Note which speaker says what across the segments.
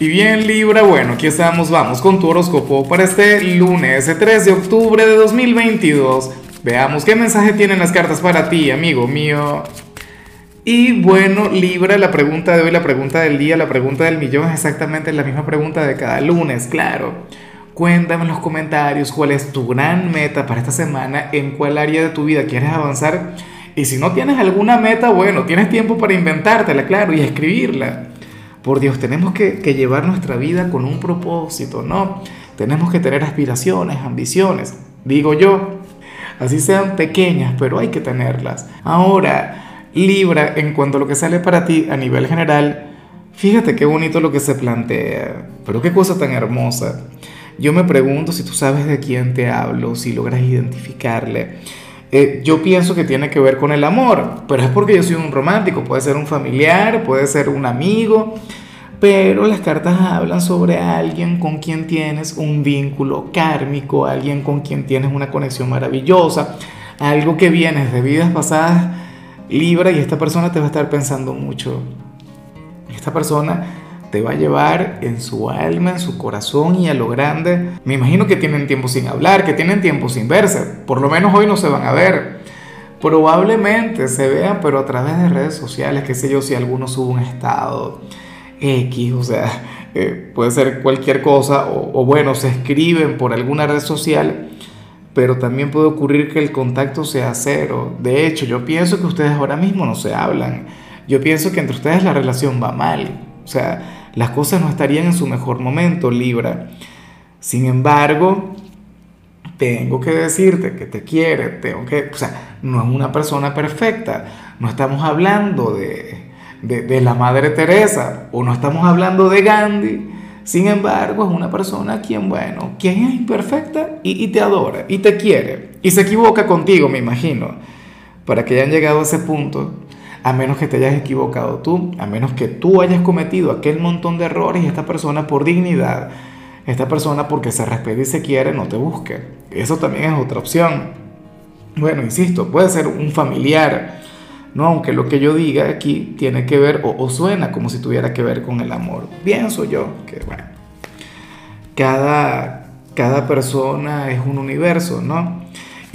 Speaker 1: Y bien Libra, bueno, aquí estamos, vamos con tu horóscopo para este lunes 3 de octubre de 2022. Veamos qué mensaje tienen las cartas para ti, amigo mío. Y bueno, Libra, la pregunta de hoy, la pregunta del día, la pregunta del millón es exactamente la misma pregunta de cada lunes, claro. Cuéntame en los comentarios cuál es tu gran meta para esta semana, en cuál área de tu vida quieres avanzar. Y si no tienes alguna meta, bueno, tienes tiempo para inventártela, claro, y escribirla. Por Dios, tenemos que, llevar nuestra vida con un propósito, ¿no? Tenemos que tener aspiraciones, ambiciones, digo yo. Así sean pequeñas, pero hay que tenerlas. Ahora, Libra, en cuanto a lo que sale para ti a nivel general, fíjate qué bonito lo que se plantea, pero qué cosa tan hermosa. Yo me pregunto si tú sabes de quién te hablo, si logras identificarle. Eh, yo pienso que tiene que ver con el amor, pero es porque yo soy un romántico, puede ser un familiar, puede ser un amigo, pero las cartas hablan sobre alguien con quien tienes un vínculo kármico, alguien con quien tienes una conexión maravillosa, algo que vienes de vidas pasadas Libra y esta persona te va a estar pensando mucho. Esta persona te va a llevar en su alma, en su corazón y a lo grande. Me imagino que tienen tiempo sin hablar, que tienen tiempo sin verse. Por lo menos hoy no se van a ver. Probablemente se vean, pero a través de redes sociales, qué sé yo, si alguno sube un estado X, o sea, eh, puede ser cualquier cosa, o, bueno, se escriben por alguna red social, pero también puede ocurrir que el contacto sea cero. De hecho, yo pienso que ustedes ahora mismo no se hablan. Yo pienso que entre ustedes la relación va mal. O sea, las cosas no estarían en su mejor momento, Libra. Sin embargo, tengo que decirte que te quiere, tengo que, o sea, no es una persona perfecta. No estamos hablando de, de, la Madre Teresa o no estamos hablando de Gandhi. Sin embargo, es una persona quien, bueno, quien es imperfecta y, te adora y te quiere y se equivoca contigo, me imagino, para que hayan llegado a ese punto, a menos que te hayas equivocado tú, a menos que tú hayas cometido aquel montón de errores y esta persona por dignidad, esta persona porque se respeta y se quiere, no te busque. Eso también es otra opción. Bueno, insisto, puede ser un familiar, no, aunque lo que yo diga aquí tiene que ver o, suena como si tuviera que ver con el amor. Pienso yo que, bueno, cada, cada persona es un universo, ¿no?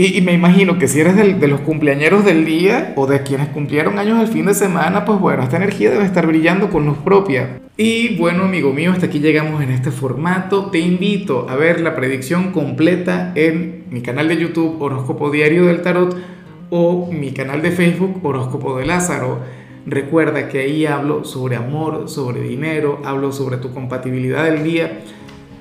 Speaker 1: Y, me imagino que si eres de los cumpleañeros del día o de quienes cumplieron años el fin de semana, pues bueno, esta energía debe estar brillando con luz propia. Y bueno, amigo mío, hasta aquí llegamos en este formato. Te invito a ver la predicción completa en mi canal de YouTube Horóscopo Diario del Tarot o mi canal de Facebook Horóscopo de Lázaro. Recuerda que ahí hablo sobre amor, sobre dinero, hablo sobre tu compatibilidad del día.